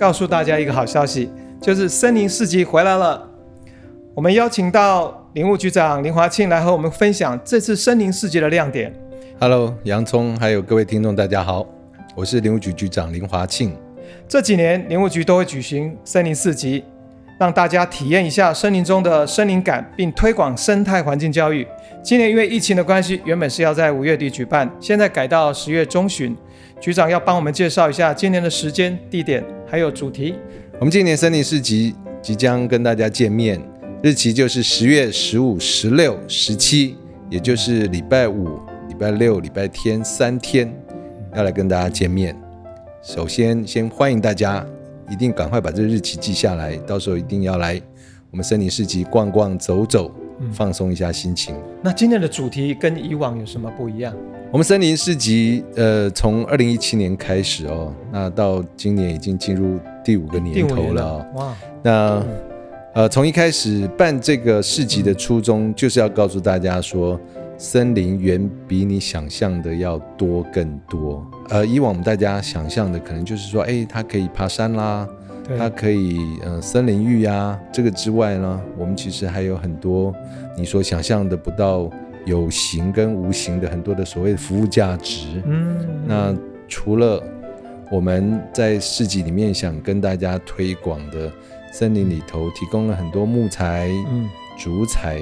告诉大家一个好消息，就是森林市集回来了。我们邀请到林务局长林华庆来和我们分享这次森林市集的亮点。Hello，洋葱，还有各位听众，大家好，我是林务局局长林华庆。这几年林务局都会举行森林市集，让大家体验一下森林中的森林感，并推广生态环境教育。今年因为疫情的关系，原本是要在五月底举办，现在改到十月中旬。局长要帮我们介绍一下今年的时间、地点还有主题。我们今年森林市集即将跟大家见面，日期就是十月十五、十六、十七，也就是礼拜五、礼拜六、礼拜天三天，要来跟大家见面。首先，先欢迎大家，一定赶快把这个日期记下来，到时候一定要来我们森林市集逛逛、走走，放松一下心情。那今天的主题跟以往有什么不一样？我们森林市集，呃，从二零一七年开始哦，那到今年已经进入第五个年头了、哦。哇，那呃，从一开始办这个市集的初衷，就是要告诉大家说，森林远比你想象的要多更多。呃，以往我们大家想象的可能就是说，哎，它可以爬山啦，对它可以呃森林浴呀、这个之外呢，我们其实还有很多你所想象的不到有形跟无形的很多的所谓的服务价值。嗯，那除了我们在市集里面想跟大家推广的森林里头提供了很多木材、嗯，竹材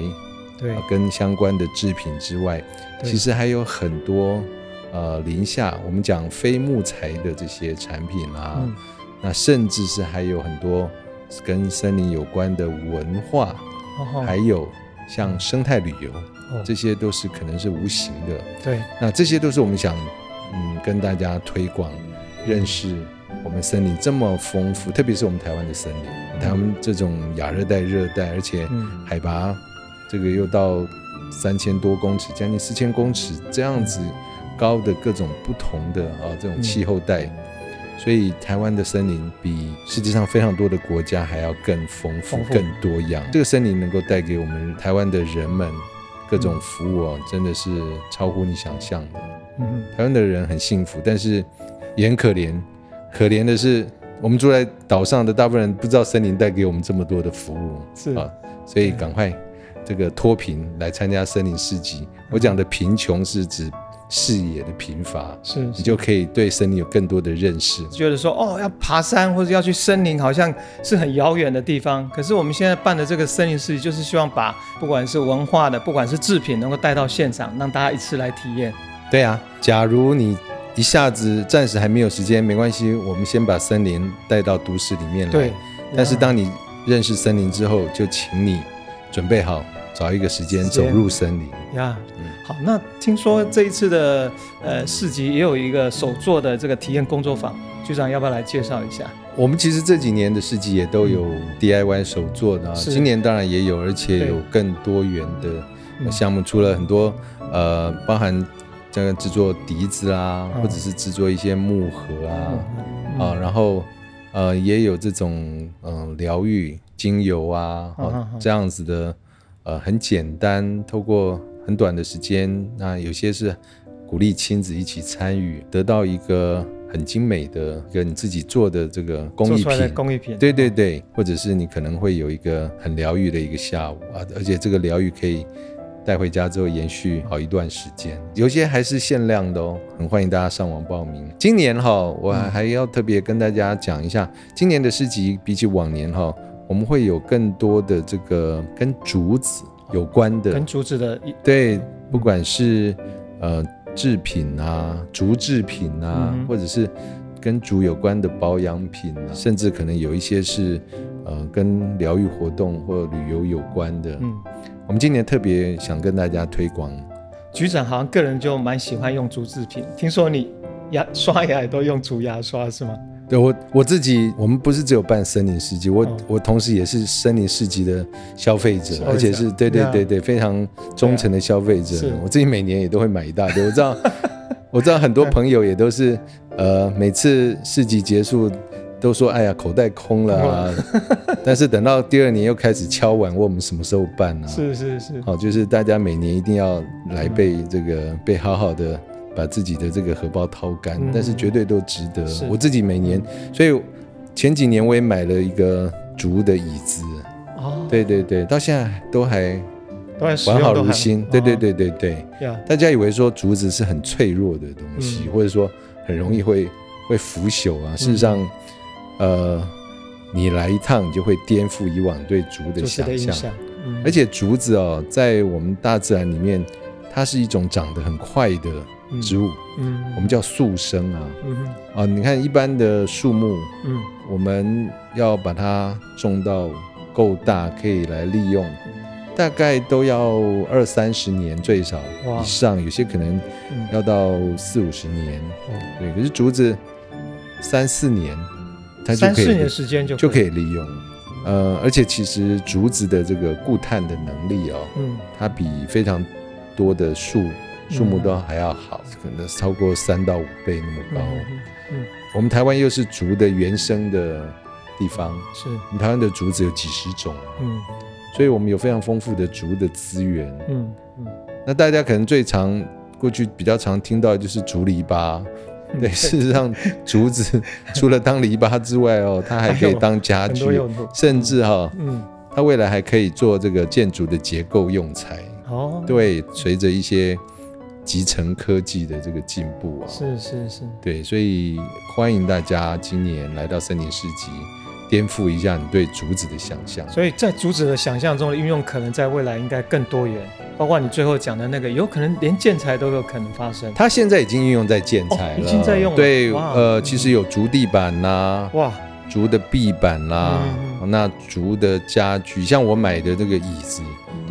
对。啊，跟相关的制品之外，其实还有很多呃林下我们讲非木材的这些产品啊，嗯那甚至是还有很多跟森林有关的文化，哦还有像生态旅游，哦这些都是可能是无形的。对，那这些都是我们想嗯跟大家推广、认识我们森林这么丰富，特别是我们台湾的森林，台湾这种亚热带、热带，而且嗯海拔这个又到三千多公尺，将近四千公尺这样子高的各种不同的啊这种气候带。所以台湾的森林比世界上非常多的国家还要更丰富、更多样。这个森林能够带给我们台湾的人们各种服务哦，真的是超乎你想象的。嗯台湾的人很幸福，但是也很可怜。可怜的是，我们住在岛上的大部分人不知道森林带给我们这么多的服务是啊，所以赶快这个脱贫来参加森林市集。我讲的贫穷是指视野的贫乏，是你就可以对森林有更多的认识。觉得说哦，要爬山或者要去森林，好像是很遥远的地方。可是我们现在办的这个森林市集，就是希望把不管是文化的，不管是制品，能够带到现场，让大家一次来体验。对啊，假如你一下子暂时还没有时间，没关系，我们先把森林带到都市里面来。对，但是当你认识森林之后，就请你准备好，找一个时间走入森林。呀，好，那听说这一次的呃市集也有一个手做的这个体验工作坊，局长要不要来介绍一下？我们其实这几年的市集也都有 DIY 手做的、啊，今年当然也有，而且有更多元的嗯。项目，除了很多呃，包含这个制作笛子啊，嗯。或者是制作一些木盒啊，嗯啊，然后呃也有这种疗愈精油啊，哦嗯这样子的呃很简单，透过很短的时间，那有些是鼓励亲子一起参与，得到一个很精美的一个你自己做的这个工艺品。工艺品，对对对，或者是你可能会有一个很疗愈的一个下午啊，而且这个疗愈可以带回家之后延续好一段时间，有些还是限量的哦，很欢迎大家上网报名。今年哈，我还还要特别跟大家讲一下，今年的市集比起往年哈，我们会有更多的这个跟竹子有关的跟竹子的一对，不管是呃制品啊、竹制品啊，嗯或者是跟竹有关的保养品啊，甚至可能有一些是呃跟疗愈活动或旅游有关的。嗯，我们今年特别想跟大家推广，局长好像个人就蛮喜欢用竹制品，听说你牙刷牙也都用竹牙刷是吗？对我我自己，我们不是只有办森林市集，我、哦我同时也是森林市集的消费者，而且是对对呀对对非常忠诚的消费者。是我自己每年也都会买一大堆，我知道 我知道很多朋友也都是呃每次市集结束都说哎呀口袋空了啊，但是等到第二年又开始敲碗问我们什么时候办啊。是是是，好，就是大家每年一定要来被这个被好好的把自己的这个荷包掏干，嗯。但是绝对都值得。我自己每年，所以前几年我也买了一个竹的椅子，哦，对对对，到现在都还完好如新。对对哦。对对对，大家以为说竹子是很脆弱的东西，嗯。或者说很容易会会腐朽啊。事实上，呃，你来一趟，你就会颠覆以往对竹的想象。而且竹子哦，在我们大自然里面，它是一种长得很快的植物，嗯，我们叫速生啊。啊，你看一般的树木，嗯。我们要把它种到够大，可以来利用，大概都要二三十年最少以上，有些可能嗯，要到四五十年。哦。对，可是竹子三四年，它就三四年时间就就可以，利用。呃，而且其实竹子的这个固碳的能力哦，嗯它比非常多的树树木都还要好，可能超过三到五倍那么高。嗯嗯我们台湾又是竹的原生的地方，是，我们台湾的竹子有几十种，嗯所以我们有非常丰富的竹的资源。嗯嗯，那大家可能最常过去比较常听到的就是竹篱笆，嗯对，事实上竹子 除了当篱笆之外哦，它还可以当家具，甚至哈、嗯，它未来还可以做这个建筑的结构用材。哦，，对，随着一些集成科技的这个进步啊，是是是，对，所以欢迎大家今年来到森林市集，颠覆一下你对竹子的想象。所以在竹子的想象中的运用，可能在未来应该更多元，包括你最后讲的那个，有可能连建材都有可能发生。它现在已经运用在建材了，哦已经在用了。对，呃，其实有竹地板呐、哇，竹的壁板啦、嗯那竹的家具，像我买的这个椅子，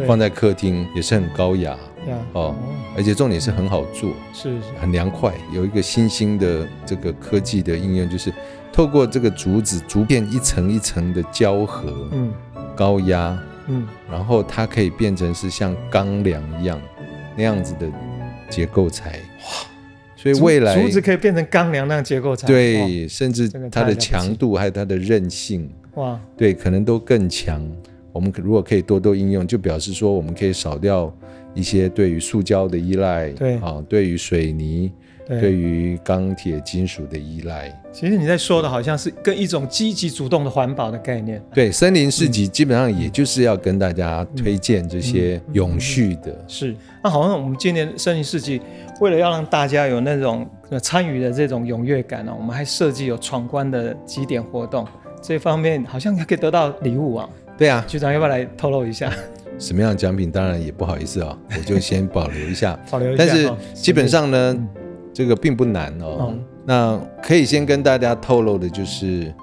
放在客厅也是很高雅呀。哦，而且重点是很好做，是是，很凉快。有一个新兴的这个科技的应用，就是透过这个竹子竹片一层一层的胶合、嗯。高压，嗯，然后它可以变成是像钢梁一样那样子的结构材。哇。所以未来竹子可以变成钢梁那样结构材，对，甚至它的强度还有它的韧性，哇，哇，对，可能都更强。我们可如果可以多多应用，就表示说我们可以少掉一些对于塑胶的依赖，对。啊，对于水泥、对对于钢铁、金属的依赖。其实你在说的好像是跟一种积极主动的环保的概念，对，森林市嗯集基本上也就是要跟大家推荐这些永续的，是。那好像我们今年森林市集，为了要让大家有那种呃参与的这种踊跃感呢、我们还设计有闯关的几点活动，这方面好像还可以得到礼物啊。对啊，局长要不要来透露一下？什么样的奖品当然也不好意思啊、我就先保留一下。保留一下但是基本上呢，嗯这个并不难哦。嗯。那可以先跟大家透露的就是，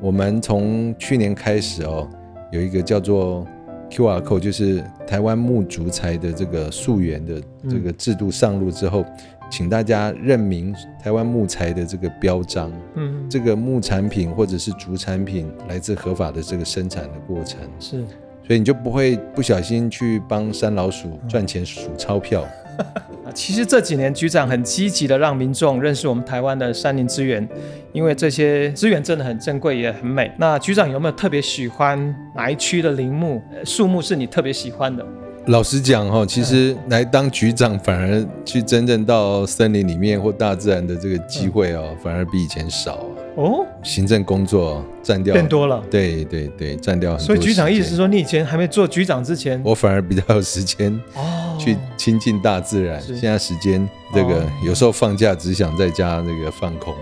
我们从去年开始哦，有一个叫做 QR code，就是台湾木竹材的这个溯源的这个制度上路之后，请大家认明台湾木材的这个标章，嗯，这个木产品或者是竹产品来自合法的这个生产的过程，是。所以你就不会不小心去帮山老鼠赚钱数钞票。其实这几年局长很积极的让民众认识我们台湾的山林资源，因为这些资源真的很珍贵也很美。那局长有没有特别喜欢哪一区的林木、树木是你特别喜欢的？老实讲哈，其实来当局长反而去真正到森林里面或大自然的这个机会哦，反而比以前少啊。哦，行政工作占掉变多了。对对对，占掉很多。所以局长意思是，说，你以前还没做局长之前，我反而比较有时间哦，去亲近大自然。是现在时间这个哦有时候放假只想在家那个放空。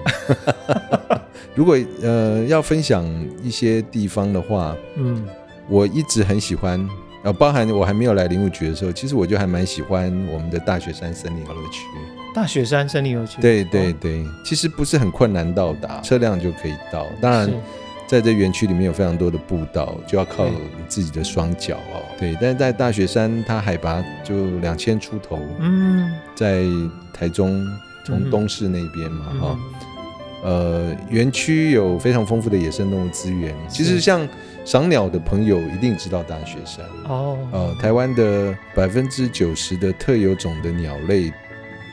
如果呃要分享一些地方的话，嗯我一直很喜欢，呃，包含我还没有来林务局的时候，其实我就还蛮喜欢我们的大雪山森林游乐区。大雪山森林游区，对对哦对，其实不是很困难到达，车辆就可以到。当然，在这园区里面有非常多的步道，就要靠你自己的双脚哦。对，但是在大雪山，它海拔就两千出头，嗯，在台中嗯从哼东市那边嘛，嗯哈、呃，园区有非常丰富的野生动物资源。其实像赏鸟的朋友一定知道大雪山。哦，呃，台湾的百分之九十的特有种的鸟类，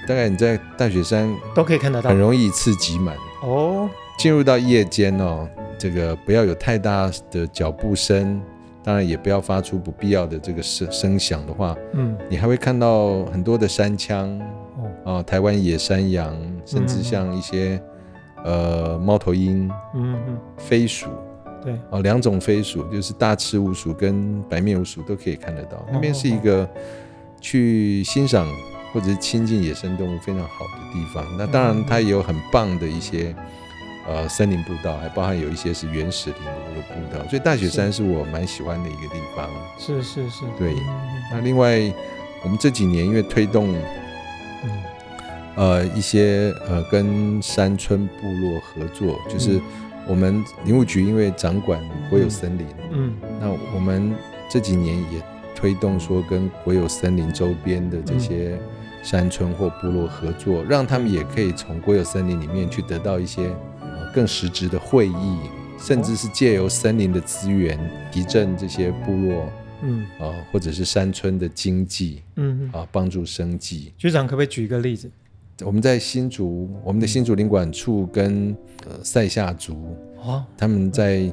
大概你在大雪山都可以看得到很。容易一次挤满。哦，进入到夜间哦，这个不要有太大的脚步声，当然也不要发出不必要的这个声声响的话，嗯，你还会看到很多的山羌哦，啊、台湾野山羊，甚至嗯像一些呃猫头鹰、嗯嗯，飞鼠对，哦，两种飞鼠，就是大赤鼯鼠跟白面鼯鼠都可以看得到。那边是一个去欣赏或者是亲近野生动物非常好的地方。那当然，它也有很棒的一些呃森林步道，还包含有一些是原始林的那个步道。所以大雪山是我蛮喜欢的一个地方。是是是，对嗯那另外，我们这几年因为推动嗯呃一些呃跟山村部落合作，就是嗯我们林务局因为掌管国有森林，嗯那我们这几年也推动说跟国有森林周边的这些山村或部落合作，让他们也可以从国有森林里面去得到一些呃更实质的会议，甚至是借由森林的资源提振这些部落嗯啊、呃或者是山村的经济嗯嗯，啊、帮助生计。局长可不可以举一个例子？我们在新竹，我们的新竹领馆处跟呃塞夏族哦，他们在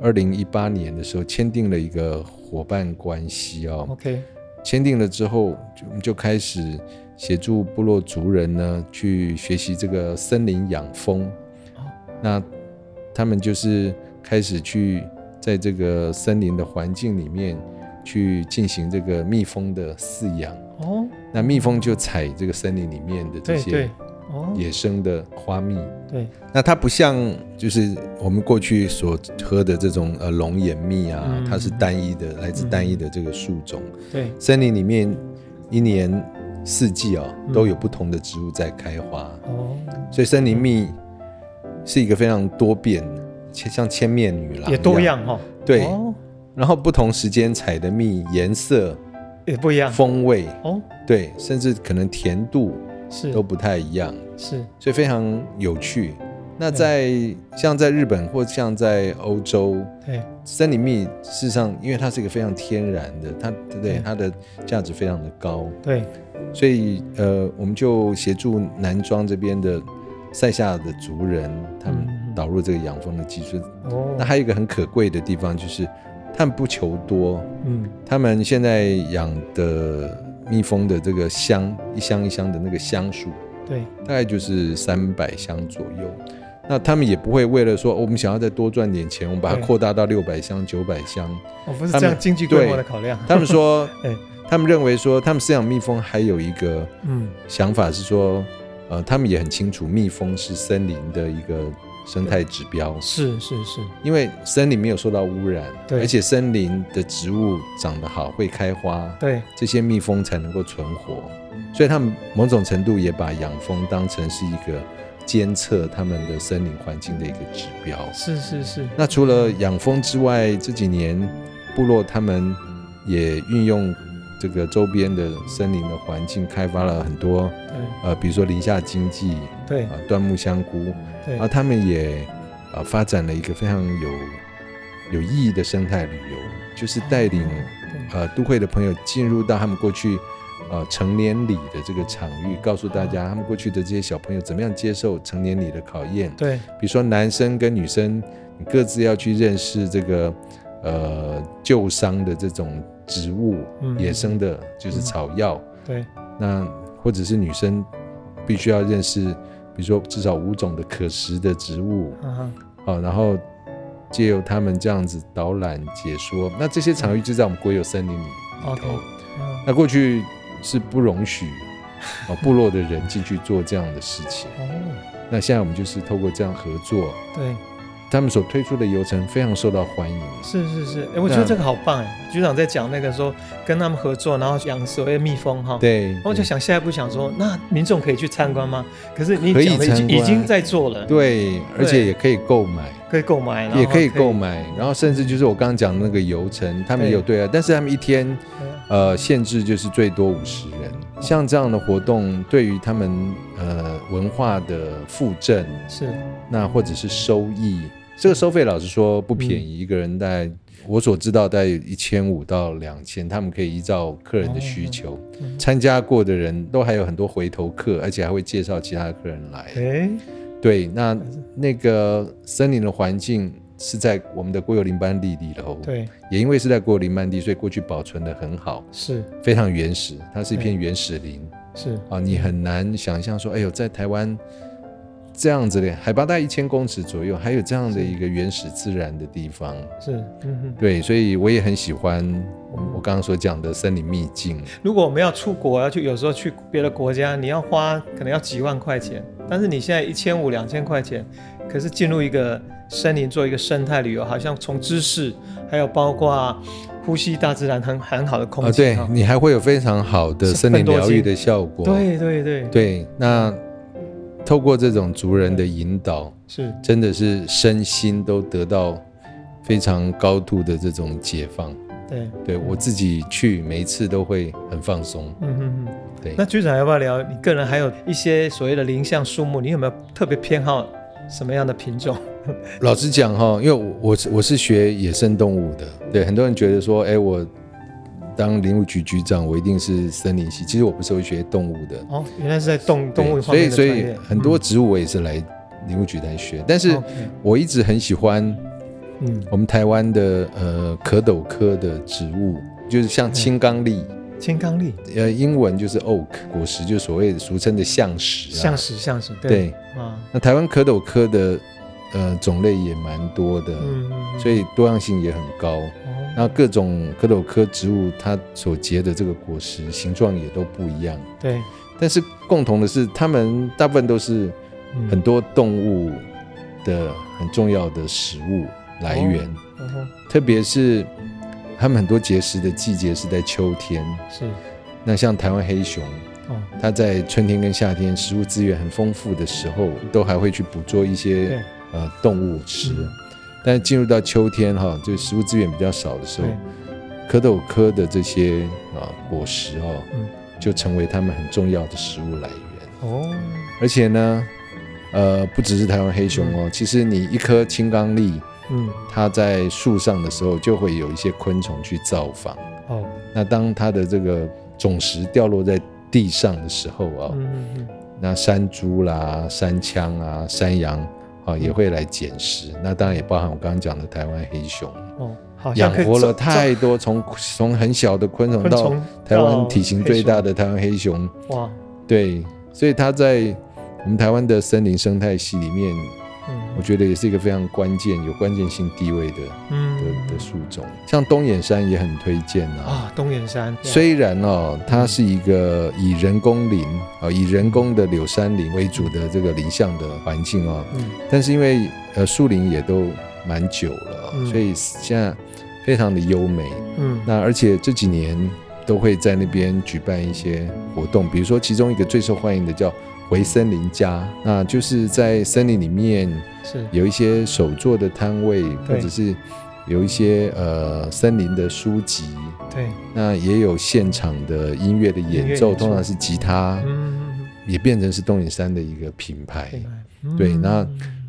二零一八年的时候签订了一个伙伴关系哦。OK，签订了之后，就我们就开始协助部落族人呢去学习这个森林养蜂。哦那他们就是开始去在这个森林的环境里面去进行这个蜜蜂的饲养。哦，那蜜蜂就采这个森林里面的这些，哦，野生的花蜜。对，那它不像就是我们过去所喝的这种呃龙眼蜜啊，嗯。它是单一的，来自单一的这个树种。对，森林里面一年四季啊嗯都有不同的植物在开花，哦，所以森林蜜是一个非常多变，切像千面女郎也多一样哈，对，哦，然后不同时间采的蜜颜色、也不一样，风味，哦，对，甚至可能甜度是。都不太一样。是，所以非常有趣。那在像在日本或像在欧洲，对，森林蜜事实上，因为它是一个非常天然的，它对对？它的价值非常的高，对，所以呃，我们就协助南庄这边的塞夏的族人，他们嗯。导入这个养蜂的技术。哦，那还有一个很可贵的地方，就是他们不求多，嗯，他们现在养的蜜蜂的这个箱一箱一箱的那个箱数，对，大概就是三百箱左右。那他们也不会为了说、哦我们想要再多赚点钱，我们把它对。扩大到六百箱、九百箱。哦，不是这样经济规模的考量，他们说 哎，他们认为说，他们饲养蜜蜂还有一个嗯，想法是说，呃，他们也很清楚，蜜蜂是森林的一个生态指标，是是是，因为森林没有受到污染，对。而且森林的植物长得好，会开花，对，这些蜜蜂才能够存活。所以他们某种程度也把养蜂当成是一个监测他们的森林环境的一个指标。是是是，那除了养蜂之外，这几年部落他们也运用这个周边的森林的环境，开发了很多呃，比如说林下经济对。啊、椴木香菇，对。啊，他们也呃发展了一个非常有有意义的生态旅游，就是带领对。呃都会的朋友进入到他们过去呃成年礼的这个场域，告诉大家他们过去的这些小朋友怎么样接受成年礼的考验。对。比如说男生跟女生，你各自要去认识这个呃旧伤的这种植物，嗯。野生的就是草药。对。那或者是女生必须要认识，比如说至少五种的可食的植物，啊然后借由他们这样子导览解说，那这些场域就在我们国有森林里头。嗯。那过去是不容许哦部落的人进去做这样的事情，哦，那现在我们就是透过这样合作，对，他们所推出的游程非常受到欢迎。是是是，哎，我觉得那这个好棒哎，局长在讲那个说跟他们合作，然后养所谓的蜜蜂哈，对，我就想下一步想说，那民众可以去参观吗？可是你已经已经在做了，对，而且也可以购买。可以购买，然后也可以购买，然后甚至就是我刚刚讲的那个游程，他们也有对啊，但是他们一天对呃限制就是最多五十人。像这样的活动，对于他们呃文化的附赠，是那或者是收益，这个收费老实说不便宜，一个人大概我所知道大概一千五到两千，他们可以依照客人的需求，嗯参加过的人都还有很多回头客，而且还会介绍其他客人来。哎，对，那那个森林的环境是在我们的国有林班地里头，，对，也因为是在国有林班地，所以过去保存的很好，是非常原始，它是一片原始林是，啊，你很难想象说，哎呦，在台湾这样子的，海拔大概一千公尺左右，还有这样的一个原始自然的地方。是，嗯哼。对，所以我也很喜欢我刚刚所讲的森林秘境。如果我们要出国，要去，有时候去别的国家，你要花可能要几万块钱，但是你现在一千五、两千块钱，可是进入一个森林做一个生态旅游，好像从知识，还有包括呼吸大自然很很好的空气。啊，对你还会有非常好的森林疗愈的效果。对对对对，那。透过这种族人的引导，是真的是身心都得到非常高度的这种解放。对，对我自己去每一次都会很放松。嗯嗯嗯。对，那局长要不要聊？你个人还有一些所谓的林相树木，你有没有特别偏好什么样的品种？老实讲哈，因为我我我是学野生动物的，对很多人觉得说，哎我。当林务局局长，我一定是森林系。其实我不是会学动物的哦，原来是在动动物所以所以很多植物我也是来林务局来学。但是我一直很喜欢，嗯，我们台湾的呃壳斗科的植物，就是像青冈栎。青冈栎，呃，英文就是 oak，果实就所谓俗称的橡实。橡石，橡石，对。啊，那台湾蝌蚪科的呃种类也蛮多的，嗯，所以多样性也很高。那各种蝌蚪科植物，它所结的这个果实形状也都不一样。对，但是共同的是，它们大部分都是很多动物的很重要的食物来源。特别是它们很多结食的季节是在秋天。是。那像台湾黑熊，哦它在春天跟夏天食物资源很丰富的时候，都还会去捕捉一些呃动物吃。但进入到秋天哈，就食物资源比较少的时候，蝌蚪科的这些啊果实哦，就成为他们很重要的食物来源哦。而且呢，呃，不只是台湾黑熊哦，其实你一颗青冈栎，嗯，它在树上的时候，就会有一些昆虫去造访。哦。那当它的这个种实掉落在地上的时候啊，那山猪啦、山羌啊、山羊。啊，也会来捡食，那当然也包含我刚刚讲的台湾黑熊。哦，养活了太多，从从很小的昆虫到台湾体型最大的台湾黑熊。哇，对，所以它在我们台湾的森林生态系里面。我觉得也是一个非常关键、有关键性地位的，嗯。的的树种，像东眼山也很推荐啊。啊，东眼山虽然哦，它是一个以人工林啊，以人工的柳杉林为主的这个林相的环境哦，嗯，但是因为呃树林也都蛮久了，所以现在非常的优美，嗯，那而且这几年都会在那边举办一些活动，比如说其中一个最受欢迎的叫。回森林家，那就是在森林里面是。有一些手作的摊位，或者是有一些呃森林的书籍，对，那也有现场的音乐的演奏，通常是吉他，也变成是东影山的一个品牌，对，那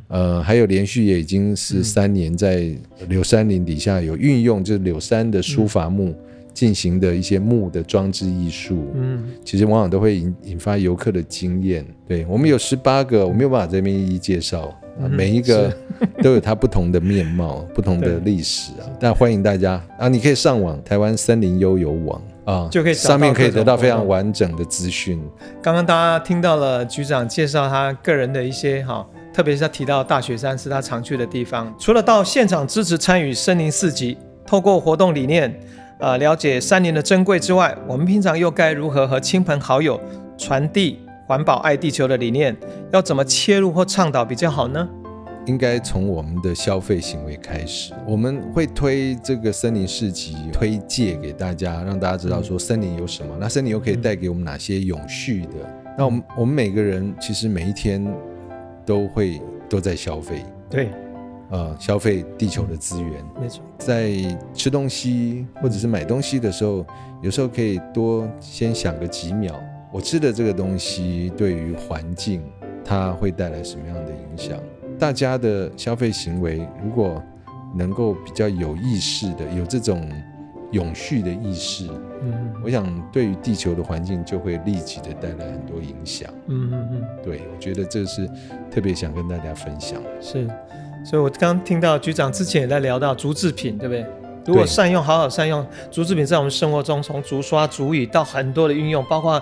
呃还有连续也已经是三年在柳山林底下有运用，就是柳山的书法木。进行的一些木的装置艺术，嗯，其实往往都会引引发游客的经验。对我们有十八个，我没有办法这边一一介绍，每一个 都有它不同的面貌、不同的历史啊。但欢迎大家啊，你可以上网台湾森林悠游网啊，就可以上面可以得到非常完整的资讯。刚刚大家听到了局长介绍他个人的一些哈，特别是他提到大雪山是他常去的地方。除了到现场支持参与森林四级，透过活动理念。呃，了解山林的珍贵之外，我们平常又该如何和亲朋好友传递环保、爱地球的理念？要怎么切入或倡导比较好呢？应该从我们的消费行为开始。我们会推这个森林市集，推介给大家，让大家知道说森林有什么，那森林又可以带给我们哪些永续的？那我们我们每个人其实每一天都会都在消费。对。呃，消费地球的资源，没错，在吃东西或者是买东西的时候，有时候可以多先想个几秒，我吃的这个东西对于环境它会带来什么样的影响？大家的消费行为如果能够比较有意识的，有这种永续的意识，嗯，我想对于地球的环境就会立即的带来很多影响。嗯嗯嗯，对，我觉得这是特别想跟大家分享。是。所以，我刚听到局长之前也在聊到竹制品，对不对？如果善用，好好善用竹制品，在我们生活中，从竹刷、竹椅到很多的运用，包括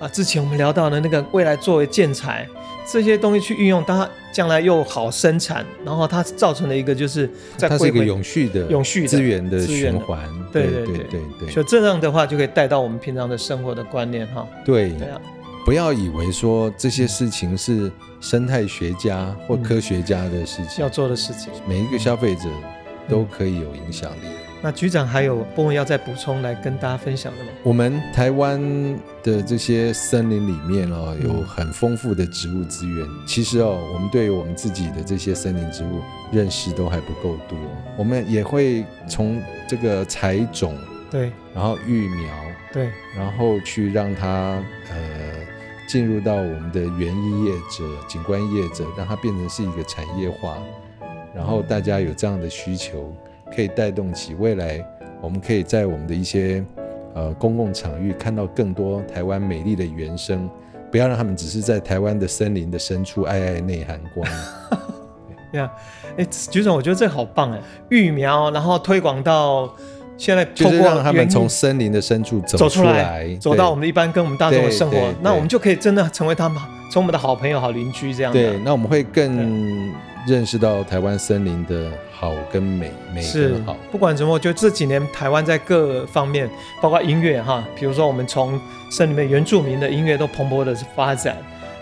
啊，之前我们聊到的那个未来作为建材，这些东西去运用，它将来又好生产，然后它造成了一个就是在它是一个永续的、永续资源的循环。对对对对对所以这样的话就可以带到我们平常的生活的观念哈。对对啊，不要以为说这些事情是生态学家或嗯科学家的事情要，做的事情。每一个消费者都可以有影响力。那局长还有部分要再补充来跟大家分享的吗？我们台湾的这些森林里面哦，嗯有很丰富的植物资源。其实哦，我们对于我们自己的这些森林植物认识都还不够多。我们也会从这个采种，对然后育苗，对，然后去让它呃进入到我们的园艺业者、景观业者，让它变成是一个产业化，然后大家有这样的需求，可以带动起未来，我们可以在我们的一些呃公共场域看到更多台湾美丽的原生，不要让他们只是在台湾的森林的深处爱爱内涵光。呀，哎，局长，我觉得这好棒哎，育苗，然后推广到现在，就是透过让他们从森林的深处走走出来来，，走到我们一般跟我们大众的生活那我们就可以真的成为他们，从我们的好朋友、好邻居这样的。对，那我们会更认识到台湾森林的好跟美，美是跟好。不管怎么，我觉得这几年台湾在各方面，包括音乐哈，比如说我们从森林里面原住民的音乐都蓬勃的发展，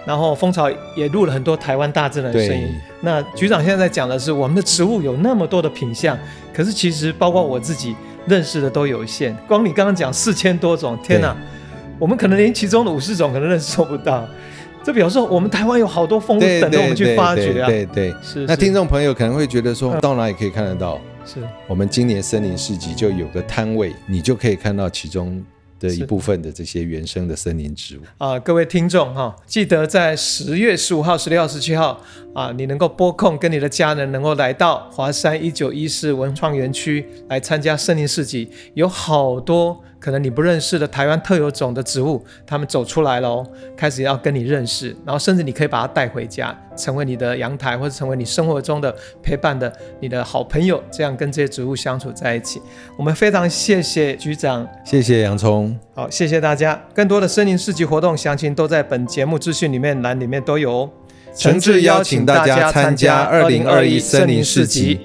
然后蜂巢也录了很多台湾大自然的声音。那局长现在在讲的是，我们的植物有那么多的品相，可是其实包括我自己认识的都有限。光你刚刚讲四千多种，天哪，我们可能连其中的五十种可能认识不到。这表示我们台湾有好多丰富等着我们去对发掘啊！对对对。是，那是听众朋友可能会觉得说，嗯到哪里可以看得到？是我们今年森林市集就有个摊位，你就可以看到其中的一部分的这些原生的森林植物。啊、各位听众哈，记得在十月十五号、十六号、十七号啊，你能够拨空跟你的家人能够来到华山一九一四文创园区来参加森林市集，有好多可能你不认识的台湾特有种的植物，他们走出来喽，开始要跟你认识，然后甚至你可以把它带回家，成为你的阳台或者成为你生活中的陪伴的你的好朋友，这样跟这些植物相处在一起。我们非常谢谢局长谢谢洋葱，好，谢谢大家。更多的森林市集活动详情都在本节目资讯里面栏里面都有哦。诚挚邀请大家参加二零二一森林市集，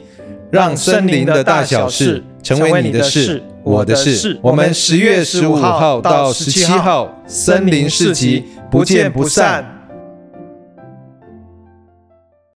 让森林的大小事成为你的事，我的事。我们十月十五号到十七号森林市集不见不散。